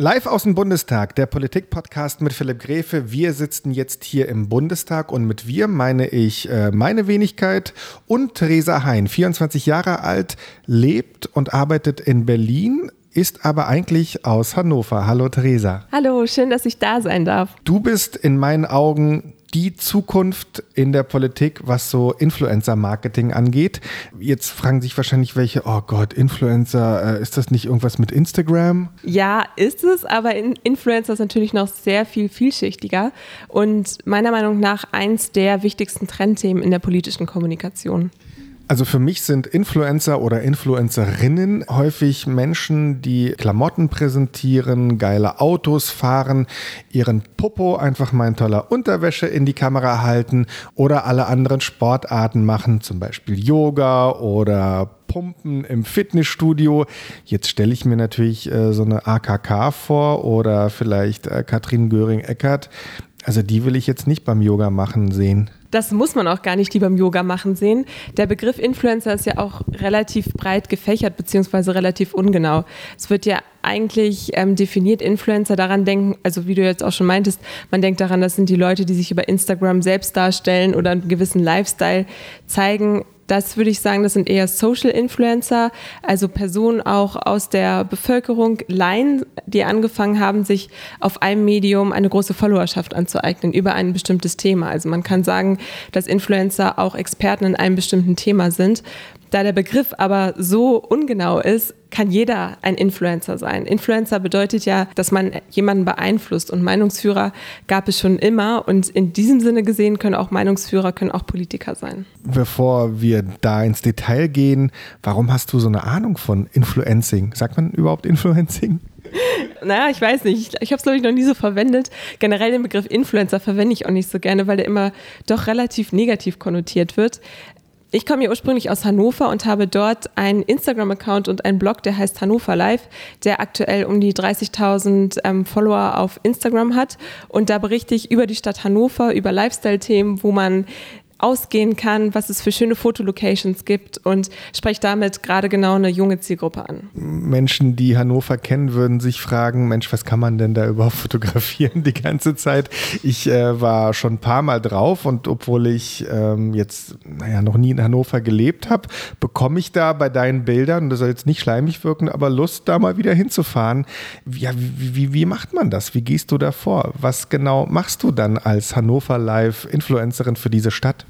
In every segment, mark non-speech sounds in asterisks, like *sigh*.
Live aus dem Bundestag, der Politik-Podcast mit Philipp Gräfe. Wir sitzen jetzt hier im Bundestag und mit wir meine ich äh, meine Wenigkeit und Theresa Hein, 24 Jahre alt, lebt und arbeitet in Berlin, ist aber eigentlich aus Hannover. Hallo Theresa. Hallo, schön, dass ich da sein darf. Du bist in meinen Augen die Zukunft in der Politik, was so Influencer-Marketing angeht. Jetzt fragen sich wahrscheinlich welche, oh Gott, Influencer, äh, ist das nicht irgendwas mit Instagram? Ja, ist es, aber Influencer ist natürlich noch sehr viel vielschichtiger und meiner Meinung nach eins der wichtigsten Trendthemen in der politischen Kommunikation. Also für mich sind Influencer oder Influencerinnen häufig Menschen, die Klamotten präsentieren, geile Autos fahren, ihren Popo einfach mal in toller Unterwäsche in die Kamera halten oder alle anderen Sportarten machen, zum Beispiel Yoga oder Pumpen im Fitnessstudio. Jetzt stelle ich mir natürlich äh, so eine AKK vor oder vielleicht äh, Katrin Göring-Eckert. Also die will ich jetzt nicht beim Yoga machen sehen. Das muss man auch gar nicht die beim Yoga machen sehen. Der Begriff Influencer ist ja auch relativ breit gefächert, beziehungsweise relativ ungenau. Es wird ja eigentlich ähm, definiert Influencer daran denken, also wie du jetzt auch schon meintest, man denkt daran, das sind die Leute, die sich über Instagram selbst darstellen oder einen gewissen Lifestyle zeigen. Das würde ich sagen, das sind eher Social Influencer, also Personen auch aus der Bevölkerung, Laien, die angefangen haben, sich auf einem Medium eine große Followerschaft anzueignen über ein bestimmtes Thema. Also man kann sagen, dass Influencer auch Experten in einem bestimmten Thema sind. Da der Begriff aber so ungenau ist, kann jeder ein Influencer sein. Influencer bedeutet ja, dass man jemanden beeinflusst und Meinungsführer gab es schon immer und in diesem Sinne gesehen können auch Meinungsführer, können auch Politiker sein. Bevor wir da ins Detail gehen, warum hast du so eine Ahnung von Influencing? Sagt man überhaupt Influencing? *laughs* naja, ich weiß nicht. Ich habe es, glaube ich, noch nie so verwendet. Generell den Begriff Influencer verwende ich auch nicht so gerne, weil der immer doch relativ negativ konnotiert wird. Ich komme ja ursprünglich aus Hannover und habe dort einen Instagram-Account und einen Blog, der heißt Hannover Live, der aktuell um die 30.000 ähm, Follower auf Instagram hat. Und da berichte ich über die Stadt Hannover, über Lifestyle-Themen, wo man ausgehen kann, was es für schöne Fotolocations gibt und spreche damit gerade genau eine junge Zielgruppe an. Menschen, die Hannover kennen, würden sich fragen, Mensch, was kann man denn da überhaupt *laughs* fotografieren die ganze Zeit? Ich äh, war schon ein paar Mal drauf und obwohl ich ähm, jetzt, naja, noch nie in Hannover gelebt habe, bekomme ich da bei deinen Bildern, das soll jetzt nicht schleimig wirken, aber Lust, da mal wieder hinzufahren. Ja, wie, wie, wie macht man das? Wie gehst du da vor? Was genau machst du dann als Hannover Live Influencerin für diese Stadt?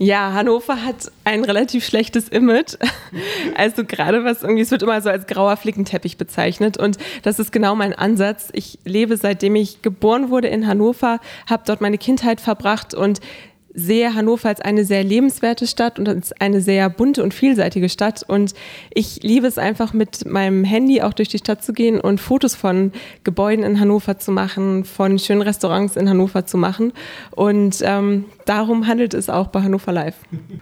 Ja, Hannover hat ein relativ schlechtes Image. *laughs* Also gerade was irgendwie, es wird immer so als grauer Flickenteppich bezeichnet und das ist genau mein Ansatz. Ich lebe seitdem ich geboren wurde in Hannover, habe dort meine Kindheit verbracht und sehe Hannover als eine sehr lebenswerte Stadt und als eine sehr bunte und vielseitige Stadt. Und ich liebe es einfach mit meinem Handy auch durch die Stadt zu gehen und Fotos von Gebäuden in Hannover zu machen, von schönen Restaurants in Hannover zu machen. Und ähm, darum handelt es auch bei Hannover Live.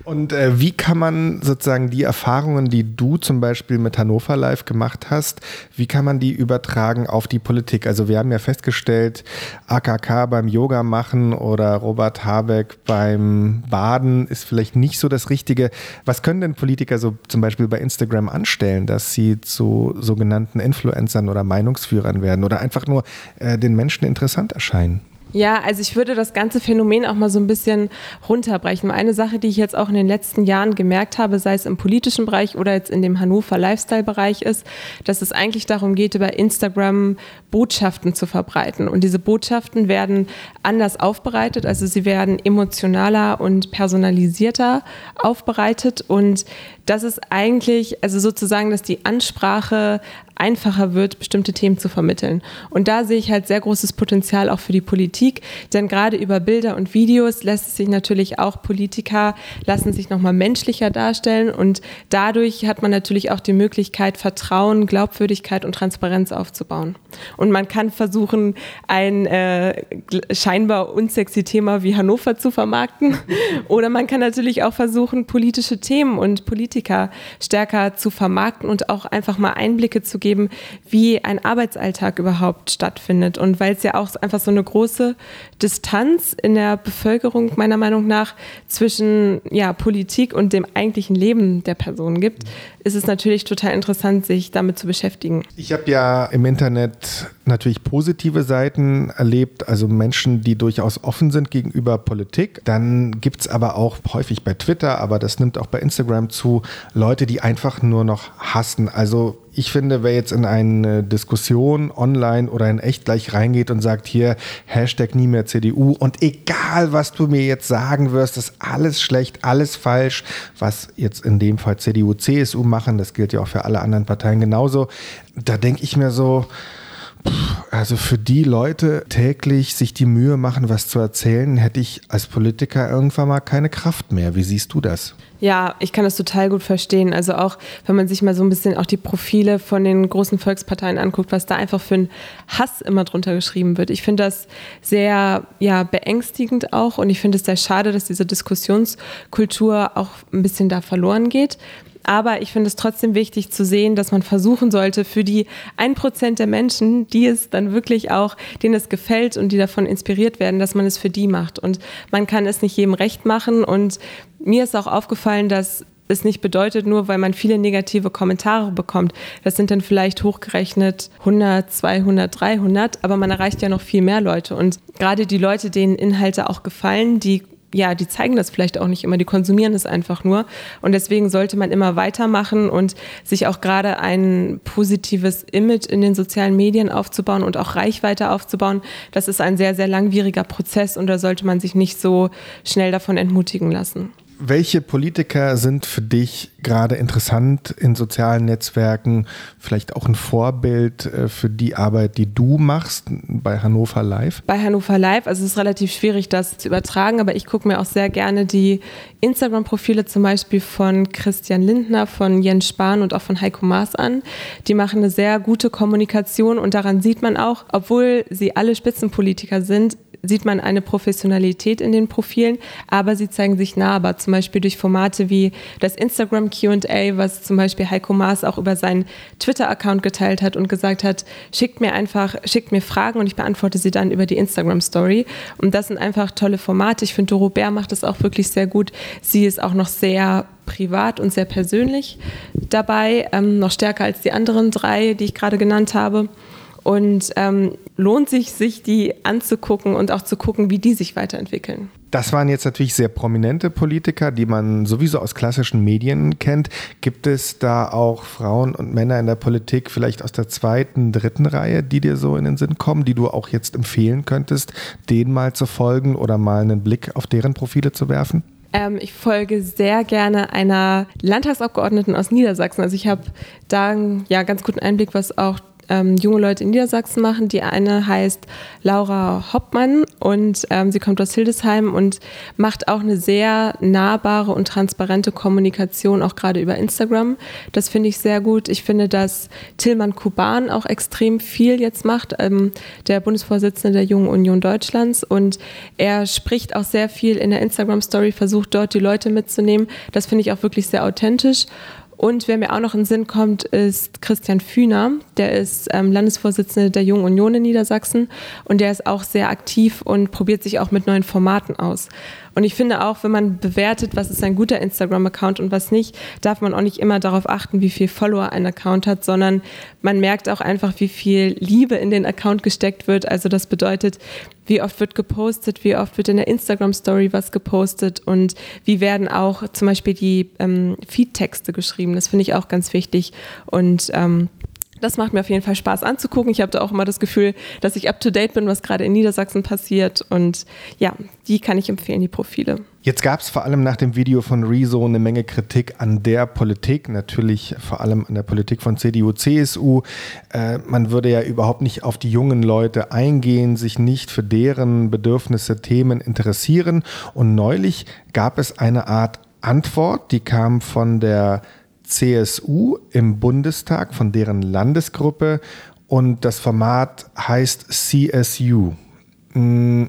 Und äh, wie kann man sozusagen die Erfahrungen, die du zum Beispiel mit Hannover Live gemacht hast, wie kann man die übertragen auf die Politik? Also wir haben ja festgestellt, AKK beim Yoga machen oder Robert Habeck beim Baden ist vielleicht nicht so das Richtige. Was können denn Politiker so zum Beispiel bei Instagram anstellen, dass sie zu sogenannten Influencern oder Meinungsführern werden oder einfach nur äh, den Menschen interessant erscheinen? Ja, also ich würde das ganze Phänomen auch mal so ein bisschen runterbrechen. Eine Sache, die ich jetzt auch in den letzten Jahren gemerkt habe, sei es im politischen Bereich oder jetzt in dem Hannover Lifestyle-Bereich, ist, dass es eigentlich darum geht, über Instagram Botschaften zu verbreiten. Und diese Botschaften werden anders aufbereitet, also sie werden emotionaler und personalisierter aufbereitet. Und das ist eigentlich, also sozusagen, dass die Ansprache einfacher wird, bestimmte Themen zu vermitteln. Und da sehe ich halt sehr großes Potenzial auch für die Politik, denn gerade über Bilder und Videos lässt es sich natürlich auch Politiker lassen sich nochmal menschlicher darstellen und dadurch hat man natürlich auch die Möglichkeit, Vertrauen, Glaubwürdigkeit und Transparenz aufzubauen. Und man kann versuchen, ein äh, scheinbar unsexy Thema wie Hannover zu vermarkten *laughs* oder man kann natürlich auch versuchen, politische Themen und Politiker stärker zu vermarkten und auch einfach mal Einblicke zu geben geben, wie ein Arbeitsalltag überhaupt stattfindet. Und weil es ja auch einfach so eine große Distanz in der Bevölkerung meiner Meinung nach zwischen ja, Politik und dem eigentlichen Leben der Person gibt, ist es natürlich total interessant, sich damit zu beschäftigen. Ich habe ja im Internet natürlich positive Seiten erlebt, also Menschen, die durchaus offen sind gegenüber Politik. Dann gibt es aber auch häufig bei Twitter, aber das nimmt auch bei Instagram zu, Leute, die einfach nur noch hassen. Also ich finde, wer jetzt in eine Diskussion online oder in echt gleich reingeht und sagt, hier Hashtag nie mehr CDU und egal, was du mir jetzt sagen wirst, ist alles schlecht, alles falsch, was jetzt in dem Fall CDU, CSU machen, das gilt ja auch für alle anderen Parteien genauso. Da denke ich mir so, also für die Leute täglich sich die Mühe machen, was zu erzählen, hätte ich als Politiker irgendwann mal keine Kraft mehr. Wie siehst du das? Ja, ich kann das total gut verstehen. Also auch, wenn man sich mal so ein bisschen auch die Profile von den großen Volksparteien anguckt, was da einfach für ein Hass immer drunter geschrieben wird. Ich finde das sehr ja, beängstigend auch und ich finde es sehr schade, dass diese Diskussionskultur auch ein bisschen da verloren geht. Aber ich finde es trotzdem wichtig zu sehen, dass man versuchen sollte, für die ein Prozent der Menschen, die es dann wirklich auch, denen es gefällt und die davon inspiriert werden, dass man es für die macht. Und man kann es nicht jedem recht machen. Und mir ist auch aufgefallen, dass es nicht bedeutet, nur weil man viele negative Kommentare bekommt. Das sind dann vielleicht hochgerechnet 100, 200, 300, aber man erreicht ja noch viel mehr Leute. Und gerade die Leute, denen Inhalte auch gefallen, die ja, die zeigen das vielleicht auch nicht immer, die konsumieren es einfach nur. Und deswegen sollte man immer weitermachen und sich auch gerade ein positives Image in den sozialen Medien aufzubauen und auch Reichweite aufzubauen. Das ist ein sehr, sehr langwieriger Prozess und da sollte man sich nicht so schnell davon entmutigen lassen. Welche Politiker sind für dich gerade interessant in sozialen Netzwerken? Vielleicht auch ein Vorbild äh, für die Arbeit, die du machst bei Hannover Live? Bei Hannover Live, also es ist relativ schwierig, das zu übertragen, aber ich gucke mir auch sehr gerne die Instagram-Profile zum Beispiel von Christian Lindner, von Jens Spahn und auch von Heiko Maas an. Die machen eine sehr gute Kommunikation und daran sieht man auch, obwohl sie alle Spitzenpolitiker sind, sieht man eine Professionalität in den Profilen, aber sie zeigen sich nahbar, zum Beispiel durch Formate wie das Instagram QA, was zum Beispiel Heiko Maas auch über seinen Twitter-Account geteilt hat und gesagt hat, schickt mir einfach, schickt mir Fragen und ich beantworte sie dann über die Instagram-Story. Und das sind einfach tolle Formate. Ich finde, Doro Bär macht das auch wirklich sehr gut. Sie ist auch noch sehr privat und sehr persönlich dabei, ähm, noch stärker als die anderen drei, die ich gerade genannt habe. Und ähm, lohnt sich, sich die anzugucken und auch zu gucken, wie die sich weiterentwickeln. Das waren jetzt natürlich sehr prominente Politiker, die man sowieso aus klassischen Medien kennt. Gibt es da auch Frauen und Männer in der Politik, vielleicht aus der zweiten, dritten Reihe, die dir so in den Sinn kommen, die du auch jetzt empfehlen könntest, denen mal zu folgen oder mal einen Blick auf deren Profile zu werfen? Ähm, ich folge sehr gerne einer Landtagsabgeordneten aus Niedersachsen. Also ich habe da einen ja, ganz guten Einblick, was auch ähm, junge Leute in Niedersachsen machen. Die eine heißt Laura Hoppmann und ähm, sie kommt aus Hildesheim und macht auch eine sehr nahbare und transparente Kommunikation, auch gerade über Instagram. Das finde ich sehr gut. Ich finde, dass Tillmann Kuban auch extrem viel jetzt macht, ähm, der Bundesvorsitzende der Jungen Union Deutschlands. Und er spricht auch sehr viel in der Instagram-Story, versucht dort die Leute mitzunehmen. Das finde ich auch wirklich sehr authentisch. Und wer mir auch noch in den Sinn kommt, ist Christian Fühner. Der ist ähm, Landesvorsitzender der Jungen Union in Niedersachsen und der ist auch sehr aktiv und probiert sich auch mit neuen Formaten aus. Und ich finde auch, wenn man bewertet, was ist ein guter Instagram-Account und was nicht, darf man auch nicht immer darauf achten, wie viel Follower ein Account hat, sondern man merkt auch einfach, wie viel Liebe in den Account gesteckt wird. Also das bedeutet, wie oft wird gepostet, wie oft wird in der Instagram-Story was gepostet und wie werden auch zum Beispiel die ähm, Feed-Texte geschrieben. Das finde ich auch ganz wichtig. Und ähm, das macht mir auf jeden Fall Spaß anzugucken. Ich habe da auch immer das Gefühl, dass ich up to date bin, was gerade in Niedersachsen passiert. Und ja, die kann ich empfehlen, die Profile. Jetzt gab es vor allem nach dem Video von Rezo eine Menge Kritik an der Politik, natürlich vor allem an der Politik von CDU, CSU. Äh, man würde ja überhaupt nicht auf die jungen Leute eingehen, sich nicht für deren Bedürfnisse, Themen interessieren. Und neulich gab es eine Art Antwort, die kam von der CSU im Bundestag, von deren Landesgruppe. Und das Format heißt CSU. Mm,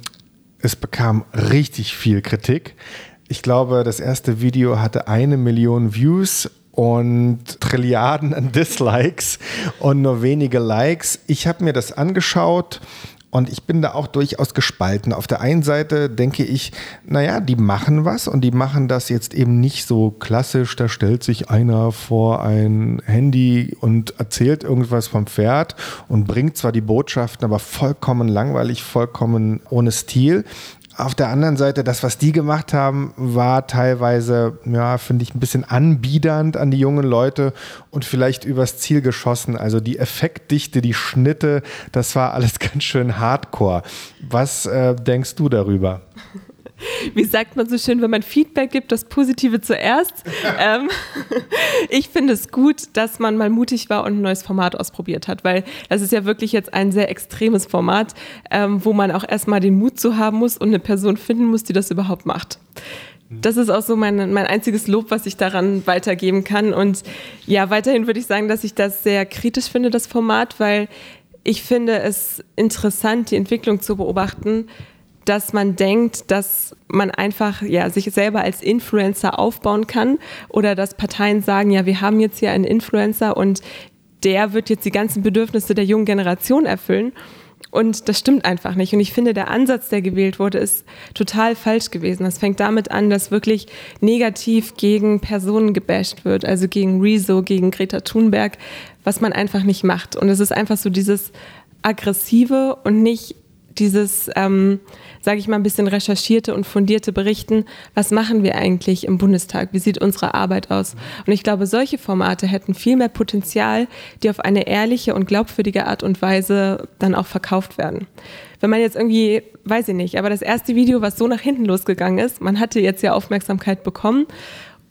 es bekam richtig viel Kritik. Ich glaube, das erste Video hatte eine Million Views und Trilliarden an Dislikes und nur wenige Likes. Ich habe mir das angeschaut Und ich bin da auch durchaus gespalten. Auf der einen Seite denke ich, naja, die machen was und die machen das jetzt eben nicht so klassisch. Da stellt sich einer vor ein Handy und erzählt irgendwas vom Pferd und bringt zwar die Botschaften, aber vollkommen langweilig, vollkommen ohne Stil. Auf der anderen Seite, das, was die gemacht haben, war teilweise, ja, finde ich, ein bisschen anbiedernd an die jungen Leute und vielleicht übers Ziel geschossen. Also die Effektdichte, die Schnitte, das war alles *laughs* ganz schön hardcore. Was äh, denkst du darüber? Wie sagt man so schön, wenn man Feedback gibt, das Positive zuerst. *laughs* ähm, ich finde es gut, dass man mal mutig war und ein neues Format ausprobiert hat, weil das ist ja wirklich jetzt ein sehr extremes Format, ähm, wo man auch erstmal den Mut zu haben muss und eine Person finden muss, die das überhaupt macht. Das ist auch so mein, mein einziges Lob, was ich daran weitergeben kann. Und ja, weiterhin würde ich sagen, dass ich das sehr kritisch finde, das Format, weil ich finde es interessant, die Entwicklung zu beobachten, dass man denkt, dass man einfach ja, sich selber als Influencer aufbauen kann oder dass Parteien sagen, ja, wir haben jetzt hier einen Influencer und der wird jetzt die ganzen Bedürfnisse der jungen Generation erfüllen. Und das stimmt einfach nicht. Und ich finde, der Ansatz, der gewählt wurde, ist total falsch gewesen. Das fängt damit an, dass wirklich negativ gegen Personen gebasht wird, also gegen Rezo, gegen Greta Thunberg, was man einfach nicht macht. Und es ist einfach so dieses aggressive und nicht dieses, ähm, sage ich mal, ein bisschen recherchierte und fundierte Berichten, was machen wir eigentlich im Bundestag, wie sieht unsere Arbeit aus. Und ich glaube, solche Formate hätten viel mehr Potenzial, die auf eine ehrliche und glaubwürdige Art und Weise dann auch verkauft werden. Wenn man jetzt irgendwie, weiß ich nicht, aber das erste Video, was so nach hinten losgegangen ist, man hatte jetzt ja Aufmerksamkeit bekommen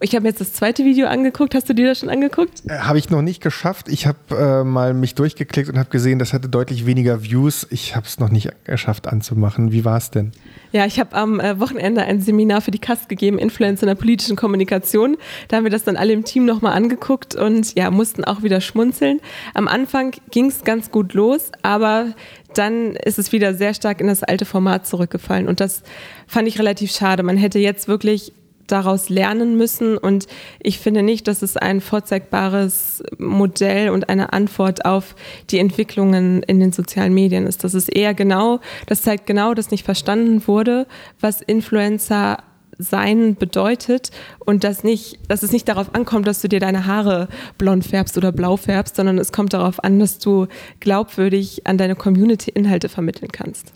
ich habe jetzt das zweite Video angeguckt. Hast du dir das schon angeguckt? Äh, habe ich noch nicht geschafft. Ich habe äh, mal mich durchgeklickt und habe gesehen, das hatte deutlich weniger Views. Ich habe es noch nicht geschafft anzumachen. Wie war es denn? Ja, ich habe am äh, Wochenende ein Seminar für die Kast gegeben, Influencer in der politischen Kommunikation. Da haben wir das dann alle im Team nochmal angeguckt und ja, mussten auch wieder schmunzeln. Am Anfang ging es ganz gut los, aber dann ist es wieder sehr stark in das alte Format zurückgefallen. Und das fand ich relativ schade. Man hätte jetzt wirklich daraus lernen müssen. Und ich finde nicht, dass es ein vorzeigbares Modell und eine Antwort auf die Entwicklungen in den sozialen Medien ist. Das ist eher genau, das zeigt genau, dass nicht verstanden wurde, was Influencer sein bedeutet und dass nicht, dass es nicht darauf ankommt, dass du dir deine Haare blond färbst oder blau färbst, sondern es kommt darauf an, dass du glaubwürdig an deine Community Inhalte vermitteln kannst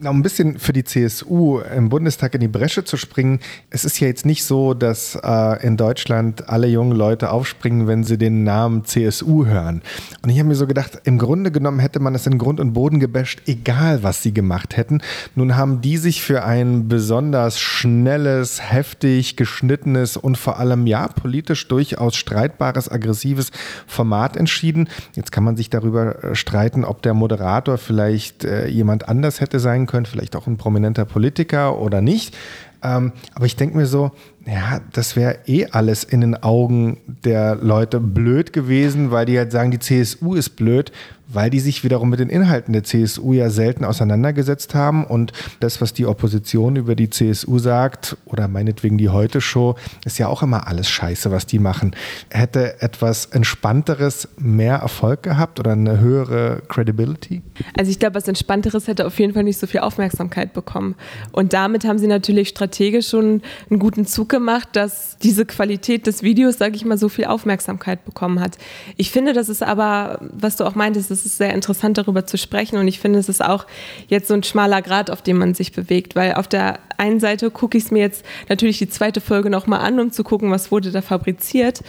um ein bisschen für die CSU im Bundestag in die Bresche zu springen, es ist ja jetzt nicht so, dass äh, in Deutschland alle jungen Leute aufspringen, wenn sie den Namen CSU hören. Und ich habe mir so gedacht, im Grunde genommen hätte man es in Grund und Boden gebasht, egal was sie gemacht hätten. Nun haben die sich für ein besonders schnelles, heftig geschnittenes und vor allem ja politisch durchaus streitbares, aggressives Format entschieden. Jetzt kann man sich darüber äh, streiten, ob der Moderator vielleicht äh, jemand anders hätte sein können können, vielleicht auch ein prominenter Politiker oder nicht. Ähm, aber ich denke mir so, ja, das wäre eh alles in den Augen der Leute blöd gewesen, weil die halt sagen, die CSU ist blöd, weil die sich wiederum mit den Inhalten der CSU ja selten auseinandergesetzt haben. Und das, was die Opposition über die CSU sagt, oder meinetwegen die Heute-Show, ist ja auch immer alles scheiße, was die machen. Hätte etwas Entspannteres mehr Erfolg gehabt oder eine höhere Credibility? Also ich glaube, was Entspannteres hätte auf jeden Fall nicht so viel Aufmerksamkeit bekommen. Und damit haben sie natürlich strategisch schon einen guten Zug gemacht, dass diese Qualität des Videos, sage ich mal, so viel Aufmerksamkeit bekommen hat. Ich finde, das ist aber, was du auch meintest, es ist sehr interessant, darüber zu sprechen. Und ich finde, es ist auch jetzt so ein schmaler Grad, auf dem man sich bewegt. Weil auf der einen Seite gucke ich es mir jetzt natürlich die zweite Folge nochmal an, um zu gucken, was wurde da fabriziert.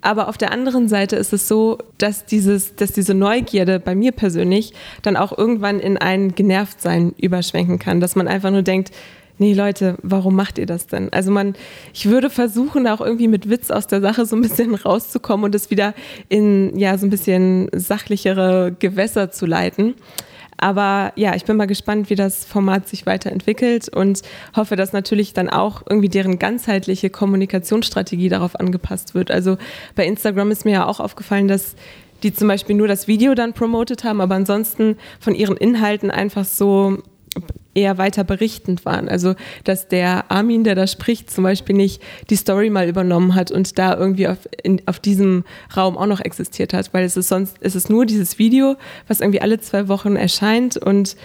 Aber auf der anderen Seite ist es so, dass, dieses, dass diese Neugierde bei mir persönlich dann auch irgendwann in ein Genervtsein überschwenken kann. Dass man einfach nur denkt, nee Leute, warum macht ihr das denn? Also man, ich würde versuchen, auch irgendwie mit Witz aus der Sache so ein bisschen *laughs* rauszukommen und es wieder in ja so ein bisschen sachlichere Gewässer zu leiten. Aber ja, ich bin mal gespannt, wie das Format sich weiterentwickelt und hoffe, dass natürlich dann auch irgendwie deren ganzheitliche Kommunikationsstrategie darauf angepasst wird. Also bei Instagram ist mir ja auch aufgefallen, dass die zum Beispiel nur das Video dann promotet haben, aber ansonsten von ihren Inhalten einfach so eher weiter berichtend waren. Also, dass der Armin, der da spricht, zum Beispiel nicht die Story mal übernommen hat und da irgendwie auf, in, auf diesem Raum auch noch existiert hat, weil es ist sonst, es ist nur dieses Video, was irgendwie alle zwei Wochen erscheint und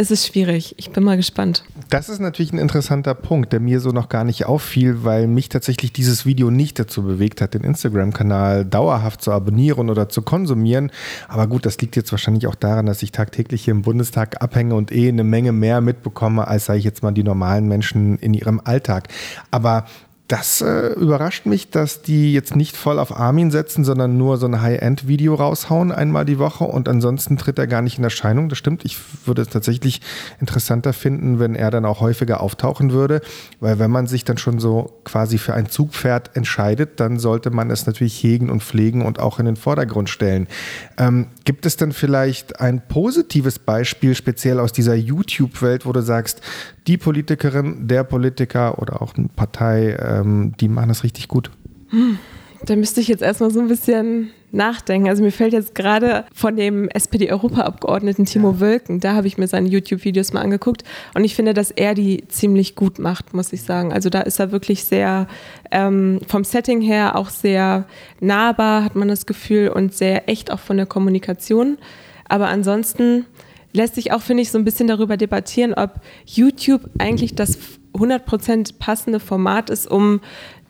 es ist schwierig. Ich bin mal gespannt. Das ist natürlich ein interessanter Punkt, der mir so noch gar nicht auffiel, weil mich tatsächlich dieses Video nicht dazu bewegt hat, den Instagram-Kanal dauerhaft zu abonnieren oder zu konsumieren. Aber gut, das liegt jetzt wahrscheinlich auch daran, dass ich tagtäglich hier im Bundestag abhänge und eh eine Menge mehr mitbekomme, als sage ich jetzt mal die normalen Menschen in ihrem Alltag. Aber das äh, überrascht mich, dass die jetzt nicht voll auf Armin setzen, sondern nur so ein High-End-Video raushauen einmal die Woche und ansonsten tritt er gar nicht in Erscheinung. Das stimmt. Ich würde es tatsächlich interessanter finden, wenn er dann auch häufiger auftauchen würde, weil wenn man sich dann schon so quasi für ein Zugpferd entscheidet, dann sollte man es natürlich hegen und pflegen und auch in den Vordergrund stellen. Ähm, gibt es denn vielleicht ein positives Beispiel, speziell aus dieser YouTube-Welt, wo du sagst, die Politikerin, der Politiker oder auch eine Partei, ähm, die machen das richtig gut? Hm, da müsste ich jetzt erstmal so ein bisschen nachdenken. Also mir fällt jetzt gerade von dem SPD-Europaabgeordneten Timo ja. Wölken, da habe ich mir seine YouTube-Videos mal angeguckt und ich finde, dass er die ziemlich gut macht, muss ich sagen. Also da ist er wirklich sehr ähm, vom Setting her auch sehr nahbar, hat man das Gefühl, und sehr echt auch von der Kommunikation. Aber ansonsten lässt sich auch, finde ich, so ein bisschen darüber debattieren, ob YouTube eigentlich das 100% passende Format ist, um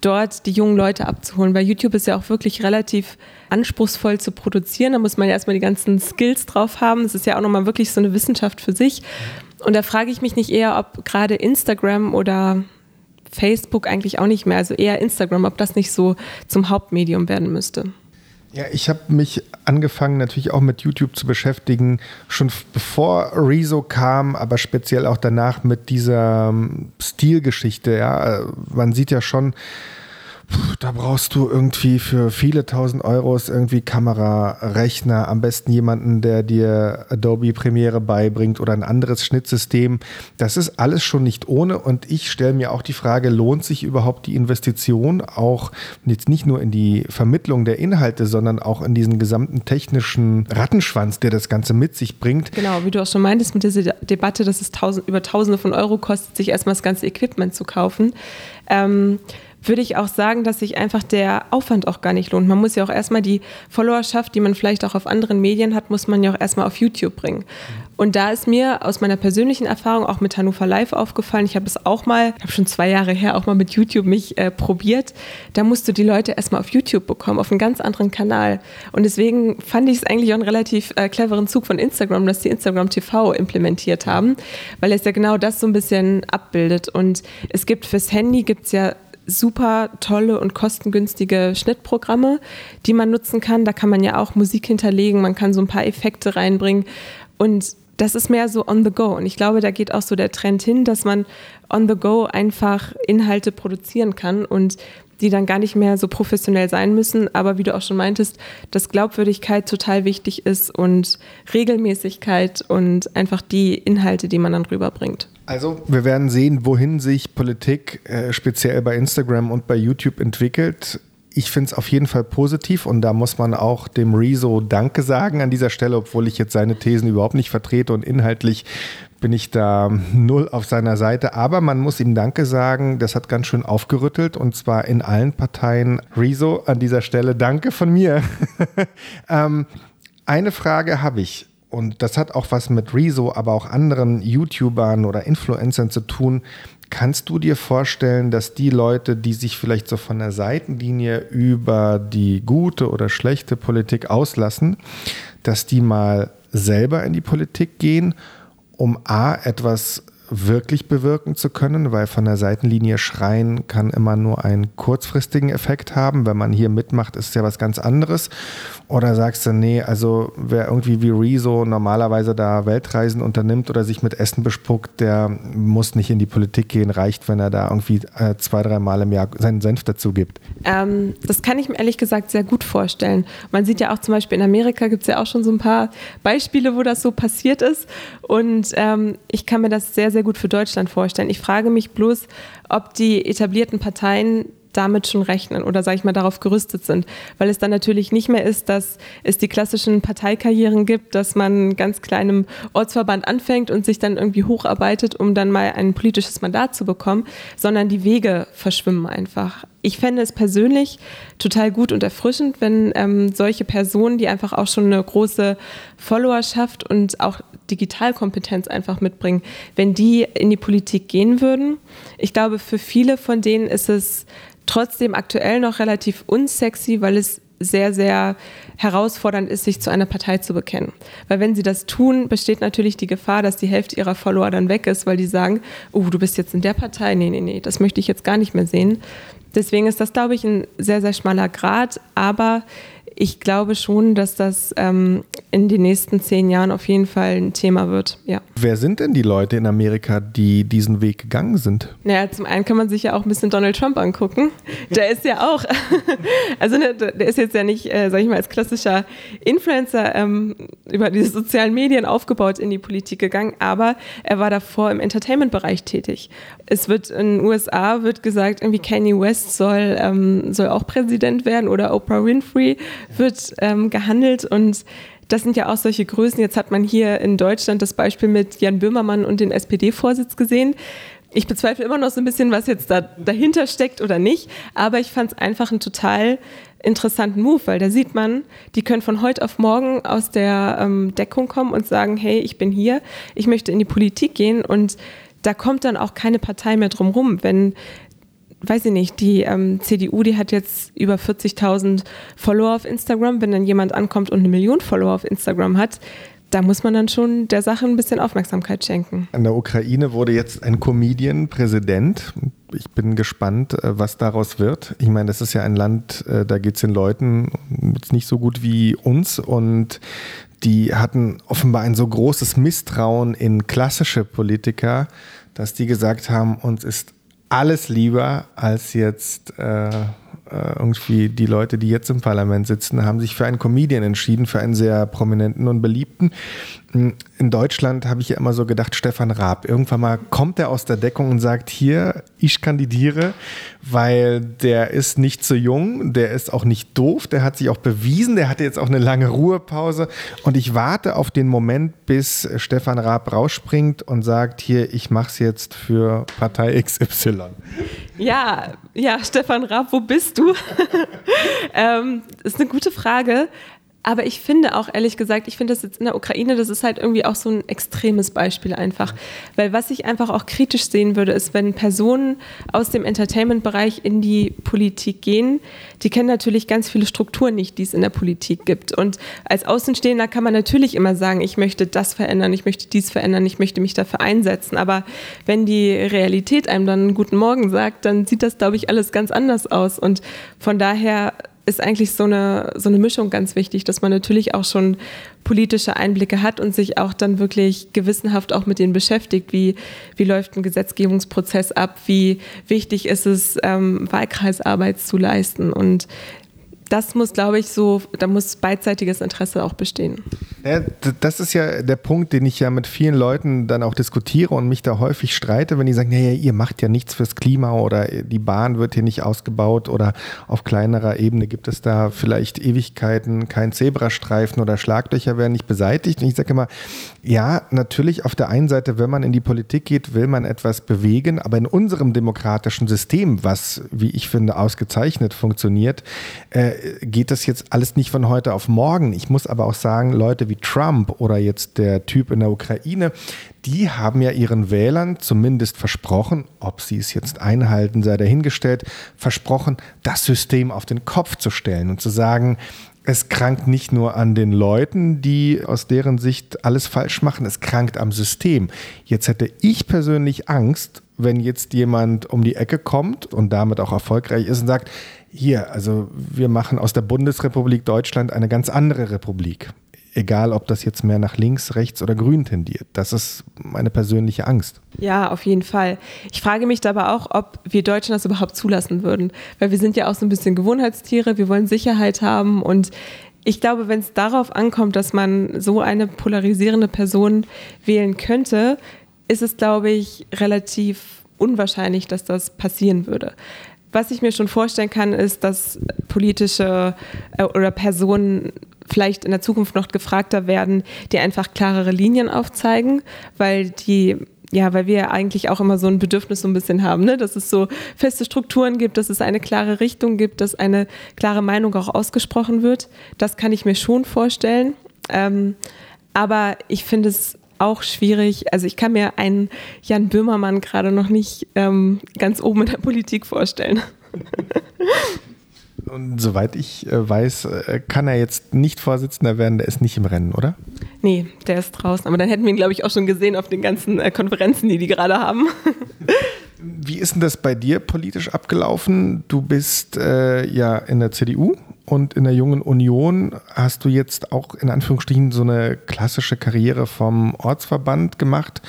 dort die jungen Leute abzuholen. Weil YouTube ist ja auch wirklich relativ anspruchsvoll zu produzieren. Da muss man ja erstmal die ganzen Skills drauf haben. Es ist ja auch nochmal wirklich so eine Wissenschaft für sich. Und da frage ich mich nicht eher, ob gerade Instagram oder Facebook eigentlich auch nicht mehr, also eher Instagram, ob das nicht so zum Hauptmedium werden müsste. Ja, ich habe mich angefangen natürlich auch mit YouTube zu beschäftigen, schon bevor Rezo kam, aber speziell auch danach mit dieser ähm, Stilgeschichte. Ja, man sieht ja schon, da brauchst du irgendwie für viele tausend Euros irgendwie Kamera, Rechner, am besten jemanden, der dir Adobe Premiere beibringt oder ein anderes Schnittsystem. Das ist alles schon nicht ohne und ich stelle mir auch die Frage, lohnt sich überhaupt die Investition auch jetzt nicht nur in die Vermittlung der Inhalte, sondern auch in diesen gesamten technischen Rattenschwanz, der das Ganze mit sich bringt. Genau, wie du auch schon meintest mit dieser Debatte, dass es tausend, über Tausende von Euro kostet, sich erstmal das ganze Equipment zu kaufen. Ähm, würde ich auch sagen, dass sich einfach der Aufwand auch gar nicht lohnt. Man muss ja auch erstmal die Followerschaft, die man vielleicht auch auf anderen Medien hat, muss man ja auch erstmal auf YouTube bringen. Und da ist mir aus meiner persönlichen Erfahrung auch mit Hannover Live aufgefallen, ich habe es auch mal, ich habe schon zwei Jahre her auch mal mit YouTube mich äh, probiert, da musst du die Leute erstmal auf YouTube bekommen, auf einen ganz anderen Kanal. Und deswegen fand ich es eigentlich auch einen relativ äh, cleveren Zug von Instagram, dass die Instagram TV implementiert haben, weil es ja genau das so ein bisschen abbildet. Und es gibt fürs Handy, gibt es ja super tolle und kostengünstige Schnittprogramme, die man nutzen kann. Da kann man ja auch Musik hinterlegen, man kann so ein paar Effekte reinbringen und das ist mehr so on the go. Und ich glaube, da geht auch so der Trend hin, dass man on the go einfach Inhalte produzieren kann und die dann gar nicht mehr so professionell sein müssen. Aber wie du auch schon meintest, dass Glaubwürdigkeit total wichtig ist und Regelmäßigkeit und einfach die Inhalte, die man dann rüberbringt. Also wir werden sehen, wohin sich Politik äh, speziell bei Instagram und bei YouTube entwickelt. Ich finde es auf jeden Fall positiv und da muss man auch dem Rezo Danke sagen an dieser Stelle, obwohl ich jetzt seine Thesen überhaupt nicht vertrete und inhaltlich bin ich da null auf seiner Seite. Aber man muss ihm Danke sagen, das hat ganz schön aufgerüttelt und zwar in allen Parteien. Rezo, an dieser Stelle Danke von mir. *laughs* ähm, eine Frage habe ich und das hat auch was mit Rezo, aber auch anderen YouTubern oder Influencern zu tun. Kannst du dir vorstellen, dass die Leute, die sich vielleicht so von der Seitenlinie über die gute oder schlechte Politik auslassen, dass die mal selber in die Politik gehen, um A, etwas wirklich bewirken zu können, weil von der Seitenlinie schreien kann immer nur einen kurzfristigen Effekt haben. Wenn man hier mitmacht, ist es ja was ganz anderes. Oder sagst du, nee, also wer irgendwie wie Rezo normalerweise da Weltreisen unternimmt oder sich mit Essen bespuckt, der muss nicht in die Politik gehen, reicht, wenn er da irgendwie äh, zwei, drei Mal im Jahr seinen Senf dazu gibt. Ähm, das kann ich mir ehrlich gesagt sehr gut vorstellen. Man sieht ja auch zum Beispiel in Amerika gibt es ja auch schon so ein paar Beispiele, wo das so passiert ist. Und ähm, ich kann mir das sehr, sehr gut für Deutschland vorstellen. Ich frage mich bloß, ob die etablierten Parteien damit schon rechnen oder sage ich mal darauf gerüstet sind, weil es dann natürlich nicht mehr ist, dass es die klassischen Parteikarrieren gibt, dass man ganz kleinem Ortsverband anfängt und sich dann irgendwie hocharbeitet, um dann mal ein politisches Mandat zu bekommen, sondern die Wege verschwimmen einfach. Ich fände es persönlich total gut und erfrischend, wenn ähm, solche Personen, die einfach auch schon eine große Followerschaft und auch Digitalkompetenz einfach mitbringen, wenn die in die Politik gehen würden. Ich glaube, für viele von denen ist es trotzdem aktuell noch relativ unsexy, weil es sehr, sehr herausfordernd ist, sich zu einer Partei zu bekennen. Weil wenn sie das tun, besteht natürlich die Gefahr, dass die Hälfte ihrer Follower dann weg ist, weil die sagen, oh, du bist jetzt in der Partei, nee, nee, nee, das möchte ich jetzt gar nicht mehr sehen. Deswegen ist das, glaube ich, ein sehr, sehr schmaler Grad, aber ich glaube schon, dass das ähm, in den nächsten zehn Jahren auf jeden Fall ein Thema wird. Ja. Wer sind denn die Leute in Amerika, die diesen Weg gegangen sind? Naja, zum einen kann man sich ja auch ein bisschen Donald Trump angucken. Der ist ja auch, *laughs* also ne, der ist jetzt ja nicht, äh, sag ich mal, als klassischer Influencer ähm, über die sozialen Medien aufgebaut in die Politik gegangen, aber er war davor im Entertainment-Bereich tätig. Es wird in den USA wird gesagt, irgendwie Kanye West soll, ähm, soll auch Präsident werden oder Oprah Winfrey wird ähm, gehandelt und das sind ja auch solche Größen. Jetzt hat man hier in Deutschland das Beispiel mit Jan Böhmermann und den SPD-Vorsitz gesehen. Ich bezweifle immer noch so ein bisschen, was jetzt da dahinter steckt oder nicht, aber ich fand es einfach einen total interessanten Move, weil da sieht man, die können von heute auf morgen aus der ähm, Deckung kommen und sagen, hey, ich bin hier, ich möchte in die Politik gehen und da kommt dann auch keine Partei mehr drum rum, wenn weiß ich nicht, die ähm, CDU, die hat jetzt über 40.000 Follower auf Instagram. Wenn dann jemand ankommt und eine Million Follower auf Instagram hat, da muss man dann schon der Sache ein bisschen Aufmerksamkeit schenken. An der Ukraine wurde jetzt ein Comedian Präsident. Ich bin gespannt, äh, was daraus wird. Ich meine, das ist ja ein Land, äh, da geht es den Leuten nicht so gut wie uns und die hatten offenbar ein so großes Misstrauen in klassische Politiker, dass die gesagt haben, uns ist alles lieber als jetzt äh, äh, irgendwie die Leute, die jetzt im Parlament sitzen, haben sich für einen Comedian entschieden, für einen sehr prominenten und beliebten. In Deutschland habe ich ja immer so gedacht, Stefan Raab, irgendwann mal kommt er aus der Deckung und sagt, hier, ich kandidiere, weil der ist nicht so jung, der ist auch nicht doof, der hat sich auch bewiesen, der hatte jetzt auch eine lange Ruhepause und ich warte auf den Moment, bis Stefan Raab rausspringt und sagt, hier, ich mache es jetzt für Partei XY. Ja, ja, Stefan Raab, wo bist du? *laughs* ähm, ist eine gute Frage. Aber ich finde auch ehrlich gesagt, ich finde das jetzt in der Ukraine, das ist halt irgendwie auch so ein extremes Beispiel einfach. Weil was ich einfach auch kritisch sehen würde, ist, wenn Personen aus dem Entertainment-Bereich in die Politik gehen, die kennen natürlich ganz viele Strukturen nicht, die es in der Politik gibt. Und als Außenstehender kann man natürlich immer sagen, ich möchte das verändern, ich möchte dies verändern, ich möchte mich dafür einsetzen. Aber wenn die Realität einem dann einen guten Morgen sagt, dann sieht das, glaube ich, alles ganz anders aus. Und von daher ist eigentlich so eine, so eine Mischung ganz wichtig, dass man natürlich auch schon politische Einblicke hat und sich auch dann wirklich gewissenhaft auch mit denen beschäftigt. Wie, wie läuft ein Gesetzgebungsprozess ab? Wie wichtig ist es, ähm, Wahlkreisarbeit zu leisten? Und das muss, glaube ich, so, da muss beidseitiges Interesse auch bestehen. Ja, das ist ja der Punkt, den ich ja mit vielen Leuten dann auch diskutiere und mich da häufig streite, wenn die sagen, naja, ihr macht ja nichts fürs Klima oder die Bahn wird hier nicht ausgebaut oder auf kleinerer Ebene gibt es da vielleicht Ewigkeiten, kein Zebrastreifen oder Schlaglöcher werden nicht beseitigt. Und ich sage immer, ja, natürlich auf der einen Seite, wenn man in die Politik geht, will man etwas bewegen, aber in unserem demokratischen System, was, wie ich finde, ausgezeichnet funktioniert, äh, geht das jetzt alles nicht von heute auf morgen. Ich muss aber auch sagen, Leute wie Trump oder jetzt der Typ in der Ukraine, die haben ja ihren Wählern zumindest versprochen, ob sie es jetzt einhalten, sei dahingestellt, versprochen, das System auf den Kopf zu stellen und zu sagen, es krankt nicht nur an den Leuten, die aus deren Sicht alles falsch machen, es krankt am System. Jetzt hätte ich persönlich Angst, wenn jetzt jemand um die Ecke kommt und damit auch erfolgreich ist und sagt, hier, also wir machen aus der Bundesrepublik Deutschland eine ganz andere Republik. Egal, ob das jetzt mehr nach links, rechts oder grün tendiert. Das ist meine persönliche Angst. Ja, auf jeden Fall. Ich frage mich aber auch, ob wir Deutschen das überhaupt zulassen würden. Weil wir sind ja auch so ein bisschen Gewohnheitstiere, wir wollen Sicherheit haben und ich glaube, wenn es darauf ankommt, dass man so eine polarisierende Person wählen könnte, ist es, glaube ich, relativ unwahrscheinlich, dass das passieren würde. Was ich mir schon vorstellen kann, ist, dass politische äh, oder Personen vielleicht in der Zukunft noch gefragter werden, die einfach klarere Linien aufzeigen, weil die ja, weil wir eigentlich auch immer so ein Bedürfnis so ein bisschen haben, ne? dass es so feste Strukturen gibt, dass es eine klare Richtung gibt, dass eine klare Meinung auch ausgesprochen wird. Das kann ich mir schon vorstellen. Ähm, aber ich finde es auch schwierig. Also ich kann mir einen Jan Böhmermann gerade noch nicht ähm, ganz oben in der Politik vorstellen. *laughs* Und soweit ich äh, weiß, äh, kann er jetzt nicht Vorsitzender werden, der ist nicht im Rennen, oder? Nee, der ist draußen. Aber dann hätten wir ihn, glaube ich, auch schon gesehen auf den ganzen äh, Konferenzen, die die gerade haben. Wie ist denn das bei dir politisch abgelaufen? Du bist äh, ja in der CDU und in der Jungen Union hast du jetzt auch in Anführungsstrichen so eine klassische Karriere vom Ortsverband gemacht.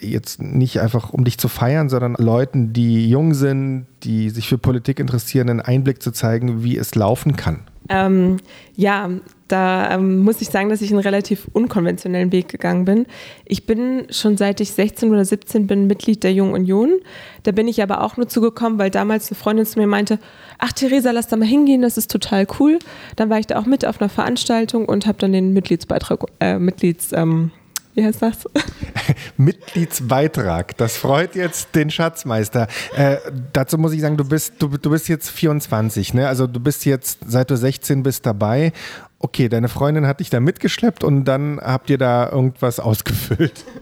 Jetzt nicht einfach, um dich zu feiern, sondern Leuten, die jung sind, die sich für Politik interessieren, einen Einblick zu zeigen, wie es laufen kann. Ähm, ja, da ähm, muss ich sagen, dass ich einen relativ unkonventionellen Weg gegangen bin. Ich bin schon seit ich 16 oder 17 bin Mitglied der Jungen Union. Da bin ich aber auch nur zugekommen, weil damals eine Freundin zu mir meinte, ach Theresa, lass da mal hingehen, das ist total cool. Dann war ich da auch mit auf einer Veranstaltung und habe dann den Mitgliedsbeitrag, äh, Mitglieds... Ähm, wie heißt das? *laughs* Mitgliedsbeitrag. Das freut jetzt den Schatzmeister. Äh, dazu muss ich sagen, du bist, du, du bist jetzt 24, ne? Also du bist jetzt, seit du 16 bist, dabei. Okay, deine Freundin hat dich da mitgeschleppt und dann habt ihr da irgendwas ausgefüllt. *laughs*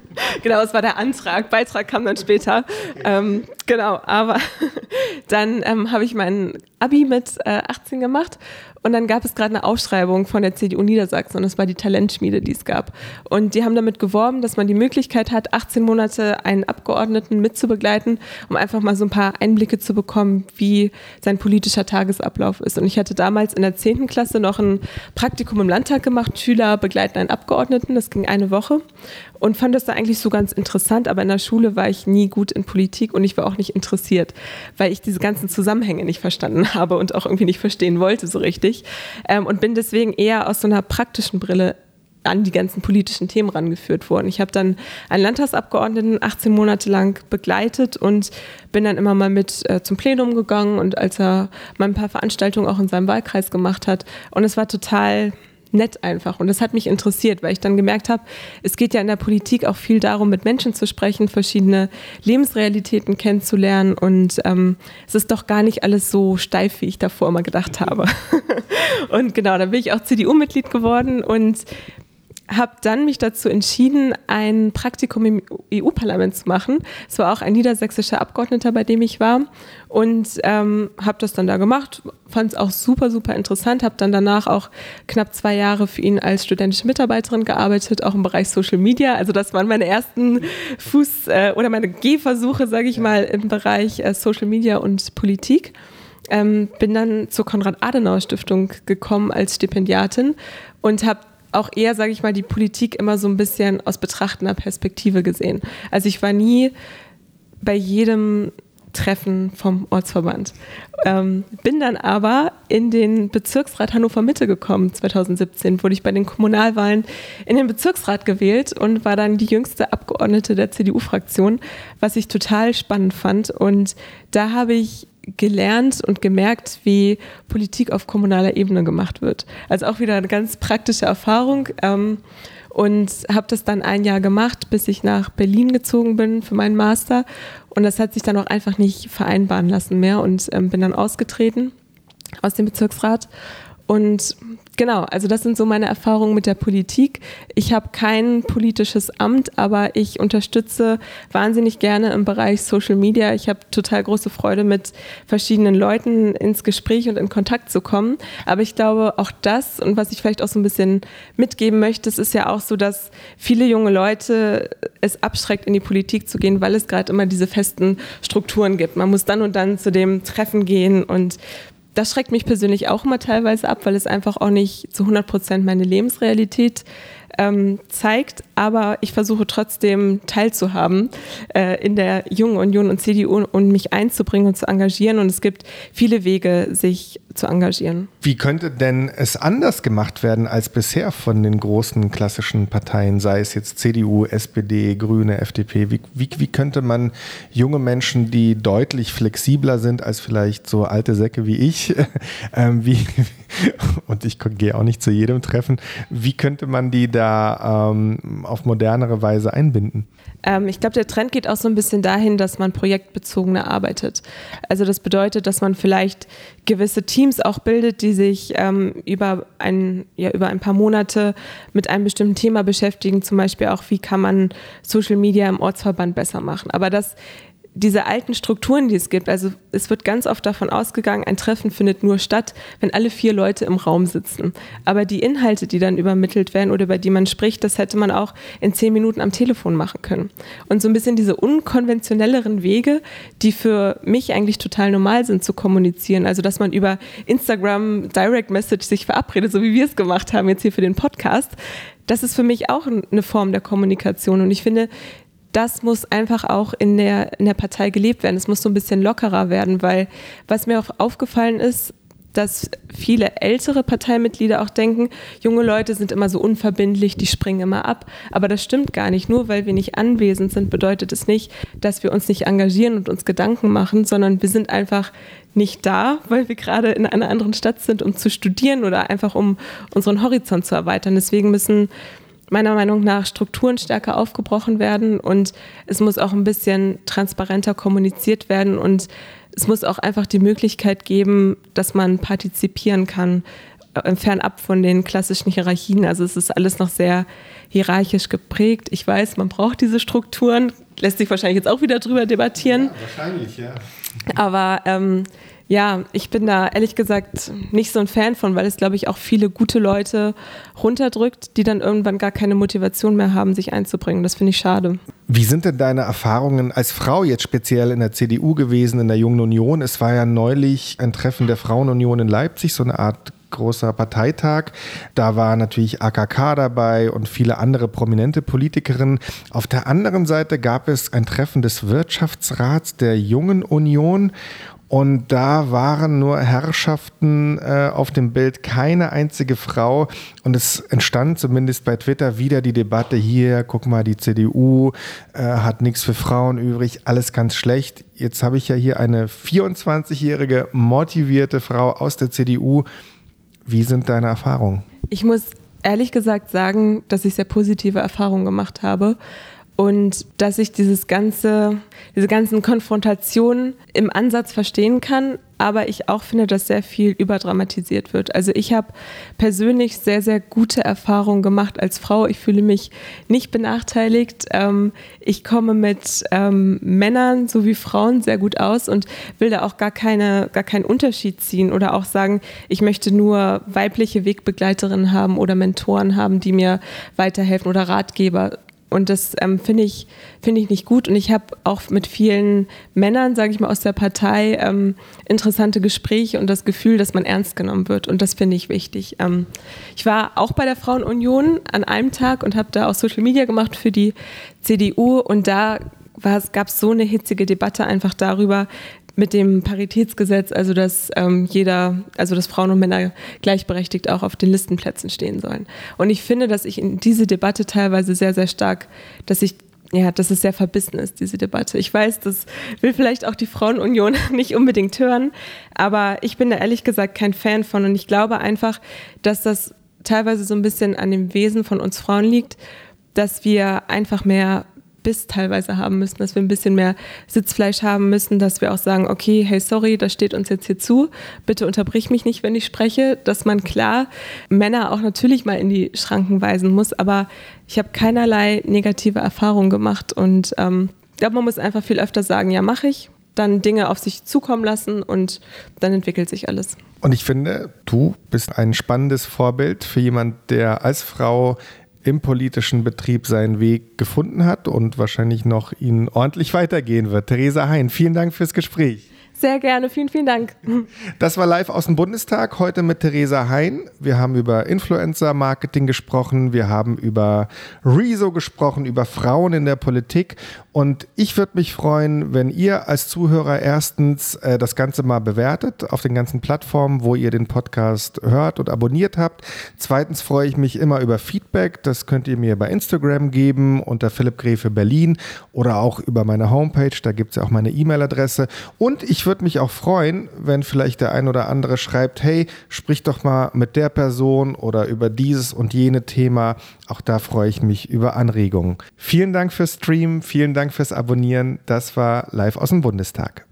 Genau, es war der Antrag. Beitrag kam dann später. Ähm, genau, aber *laughs* dann ähm, habe ich mein Abi mit äh, 18 gemacht und dann gab es gerade eine Ausschreibung von der CDU Niedersachsen und das war die Talentschmiede, die es gab. Und die haben damit geworben, dass man die Möglichkeit hat, 18 Monate einen Abgeordneten mitzubegleiten, um einfach mal so ein paar Einblicke zu bekommen, wie sein politischer Tagesablauf ist. Und ich hatte damals in der 10. Klasse noch ein Praktikum im Landtag gemacht, Schüler begleiten einen Abgeordneten, das ging eine Woche und fand das da eigentlich so ganz interessant, aber in der Schule war ich nie gut in Politik und ich war auch nicht interessiert, weil ich diese ganzen Zusammenhänge nicht verstanden habe und auch irgendwie nicht verstehen wollte so richtig ähm, und bin deswegen eher aus so einer praktischen Brille an die ganzen politischen Themen rangeführt worden. Ich habe dann einen Landtagsabgeordneten 18 Monate lang begleitet und bin dann immer mal mit äh, zum Plenum gegangen und als er mal ein paar Veranstaltungen auch in seinem Wahlkreis gemacht hat. Und es war total nett einfach. Und das hat mich interessiert, weil ich dann gemerkt habe, es geht ja in der Politik auch viel darum, mit Menschen zu sprechen, verschiedene Lebensrealitäten kennenzulernen. Und ähm, es ist doch gar nicht alles so steif, wie ich davor immer gedacht habe. *laughs* und genau, da bin ich auch CDU-Mitglied geworden und habe dann mich dazu entschieden, ein Praktikum im EU-Parlament zu machen. Es war auch ein niedersächsischer Abgeordneter, bei dem ich war und ähm, habe das dann da gemacht. Fand es auch super, super interessant. Habe dann danach auch knapp zwei Jahre für ihn als studentische Mitarbeiterin gearbeitet, auch im Bereich Social Media. Also das waren meine ersten Fuß- äh, oder meine Gehversuche, sage ich mal, im Bereich äh, Social Media und Politik. Ähm, bin dann zur Konrad-Adenauer-Stiftung gekommen als Stipendiatin und habe auch eher, sage ich mal, die Politik immer so ein bisschen aus betrachtender Perspektive gesehen. Also ich war nie bei jedem Treffen vom Ortsverband. Ähm, bin dann aber in den Bezirksrat Hannover Mitte gekommen, 2017 wurde ich bei den Kommunalwahlen in den Bezirksrat gewählt und war dann die jüngste Abgeordnete der CDU-Fraktion, was ich total spannend fand. Und da habe ich gelernt und gemerkt, wie Politik auf kommunaler Ebene gemacht wird. Also auch wieder eine ganz praktische Erfahrung. Ähm, und habe das dann ein Jahr gemacht, bis ich nach Berlin gezogen bin für meinen Master. Und das hat sich dann auch einfach nicht vereinbaren lassen mehr und ähm, bin dann ausgetreten aus dem Bezirksrat und genau, also das sind so meine Erfahrungen mit der Politik. Ich habe kein politisches Amt, aber ich unterstütze wahnsinnig gerne im Bereich Social Media. Ich habe total große Freude, mit verschiedenen Leuten ins Gespräch und in Kontakt zu kommen. Aber ich glaube, auch das und was ich vielleicht auch so ein bisschen mitgeben möchte, es ist ja auch so, dass viele junge Leute es abschreckt, in die Politik zu gehen, weil es gerade immer diese festen Strukturen gibt. Man muss dann und dann zu dem Treffen gehen und das schreckt mich persönlich auch immer teilweise ab, weil es einfach auch nicht zu 100 Prozent meine Lebensrealität ähm, zeigt. Aber ich versuche trotzdem teilzuhaben äh, in der Jungen Union und CDU und mich einzubringen und zu engagieren. Und es gibt viele Wege, sich zu engagieren. Wie könnte denn es anders gemacht werden als bisher von den großen klassischen Parteien, sei es jetzt CDU, SPD, Grüne, FDP? Wie, wie, wie könnte man junge Menschen, die deutlich flexibler sind als vielleicht so alte Säcke wie ich, *laughs* ähm, wie, *laughs* und ich gehe auch nicht zu jedem Treffen, wie könnte man die da ähm, auf modernere Weise einbinden? Ähm, ich glaube, der Trend geht auch so ein bisschen dahin, dass man projektbezogener arbeitet. Also das bedeutet, dass man vielleicht gewisse Teams auch bildet, die sich ähm, über, ein, ja, über ein paar Monate mit einem bestimmten Thema beschäftigen, zum Beispiel auch, wie kann man Social Media im Ortsverband besser machen. Aber das diese alten Strukturen, die es gibt, also es wird ganz oft davon ausgegangen, ein Treffen findet nur statt, wenn alle vier Leute im Raum sitzen. Aber die Inhalte, die dann übermittelt werden oder über die man spricht, das hätte man auch in zehn Minuten am Telefon machen können. Und so ein bisschen diese unkonventionelleren Wege, die für mich eigentlich total normal sind zu kommunizieren, also dass man über Instagram Direct Message sich verabredet, so wie wir es gemacht haben jetzt hier für den Podcast, das ist für mich auch eine Form der Kommunikation. Und ich finde, das muss einfach auch in der, in der Partei gelebt werden. Es muss so ein bisschen lockerer werden, weil was mir auch aufgefallen ist, dass viele ältere Parteimitglieder auch denken, junge Leute sind immer so unverbindlich, die springen immer ab. Aber das stimmt gar nicht. Nur weil wir nicht anwesend sind, bedeutet es nicht, dass wir uns nicht engagieren und uns Gedanken machen, sondern wir sind einfach nicht da, weil wir gerade in einer anderen Stadt sind, um zu studieren oder einfach um unseren Horizont zu erweitern. Deswegen müssen meiner Meinung nach Strukturen stärker aufgebrochen werden und es muss auch ein bisschen transparenter kommuniziert werden und es muss auch einfach die Möglichkeit geben, dass man partizipieren kann, äh, fernab von den klassischen Hierarchien. Also es ist alles noch sehr hierarchisch geprägt. Ich weiß, man braucht diese Strukturen, lässt sich wahrscheinlich jetzt auch wieder drüber debattieren. Ja, wahrscheinlich, ja. Aber ähm, ja, ich bin da ehrlich gesagt nicht so ein Fan von, weil es, glaube ich, auch viele gute Leute runterdrückt, die dann irgendwann gar keine Motivation mehr haben, sich einzubringen. Das finde ich schade. Wie sind denn deine Erfahrungen als Frau jetzt speziell in der CDU gewesen, in der Jungen Union? Es war ja neulich ein Treffen der Frauenunion in Leipzig, so eine Art großer Parteitag. Da war natürlich AKK dabei und viele andere prominente Politikerinnen. Auf der anderen Seite gab es ein Treffen des Wirtschaftsrats der Jungen Union und da waren nur Herrschaften äh, auf dem Bild, keine einzige Frau. Und es entstand zumindest bei Twitter wieder die Debatte hier, guck mal, die CDU äh, hat nichts für Frauen übrig, alles ganz schlecht. Jetzt habe ich ja hier eine 24-jährige motivierte Frau aus der CDU. Wie sind deine Erfahrungen? Ich muss ehrlich gesagt sagen, dass ich sehr positive Erfahrungen gemacht habe und dass ich dieses ganze, diese ganzen Konfrontationen im Ansatz verstehen kann, aber ich auch finde, dass sehr viel überdramatisiert wird. Also ich habe persönlich sehr, sehr gute Erfahrungen gemacht als Frau. Ich fühle mich nicht benachteiligt. Ähm, ich komme mit ähm, Männern sowie Frauen sehr gut aus und will da auch gar, keine, gar keinen Unterschied ziehen oder auch sagen, ich möchte nur weibliche Wegbegleiterinnen haben oder Mentoren haben, die mir weiterhelfen oder Ratgeber. Und das ähm, finde ich, find ich nicht gut. Und ich habe auch mit vielen Männern, sage ich mal, aus der Partei ähm, interessante Gespräche und das Gefühl, dass man ernst genommen wird. Und das finde ich wichtig. Ähm, ich war auch bei der Frauenunion an einem Tag und habe da auch Social Media gemacht für die CDU. Und da gab es so eine hitzige Debatte einfach darüber, mit dem Paritätsgesetz, also dass ähm, jeder, also dass Frauen und Männer gleichberechtigt auch auf den Listenplätzen stehen sollen. Und ich finde, dass ich in diese Debatte teilweise sehr, sehr stark, dass ich ja, dass es sehr verbissen ist, diese Debatte. Ich weiß, das will vielleicht auch die Frauenunion *laughs* nicht unbedingt hören, aber ich bin da ehrlich gesagt kein Fan von und ich glaube einfach, dass das teilweise so ein bisschen an dem Wesen von uns Frauen liegt, dass wir einfach mehr Biss teilweise haben müssen, dass wir ein bisschen mehr Sitzfleisch haben müssen, dass wir auch sagen, okay, hey, sorry, das steht uns jetzt hier zu, bitte unterbrich mich nicht, wenn ich spreche, dass man klar Männer auch natürlich mal in die Schranken weisen muss, aber ich habe keinerlei negative Erfahrungen gemacht und ähm, ich glaube, man muss einfach viel öfter sagen, ja, mache ich, dann Dinge auf sich zukommen lassen und dann entwickelt sich alles. Und ich finde, du bist ein spannendes Vorbild für jemand, der als Frau im politischen Betrieb seinen Weg gefunden hat und wahrscheinlich noch ihn ordentlich weitergehen wird. Theresa Hein, vielen Dank fürs Gespräch. Sehr gerne, vielen, vielen Dank. Das war live aus dem Bundestag, heute mit Theresa Hein. Wir haben über Influencer-Marketing gesprochen, wir haben über Rezo gesprochen, über Frauen in der Politik. Und ich würde mich freuen, wenn ihr als Zuhörer erstens äh, das Ganze mal bewertet auf den ganzen Plattformen, wo ihr den Podcast hört und abonniert habt. Zweitens freue ich mich immer über Feedback. Das könnt ihr mir bei Instagram geben unter Philipp Gräfe Berlin oder auch über meine Homepage. Da gibt es ja auch meine E-Mail-Adresse. Und ich würde mich auch freuen, wenn vielleicht der ein oder andere schreibt, hey, sprich doch mal mit der Person oder über dieses und jene Thema. Auch da freue ich mich über Anregungen. Vielen Dank fürs Stream, vielen Dank fürs Abonnieren. Das war live aus dem Bundestag.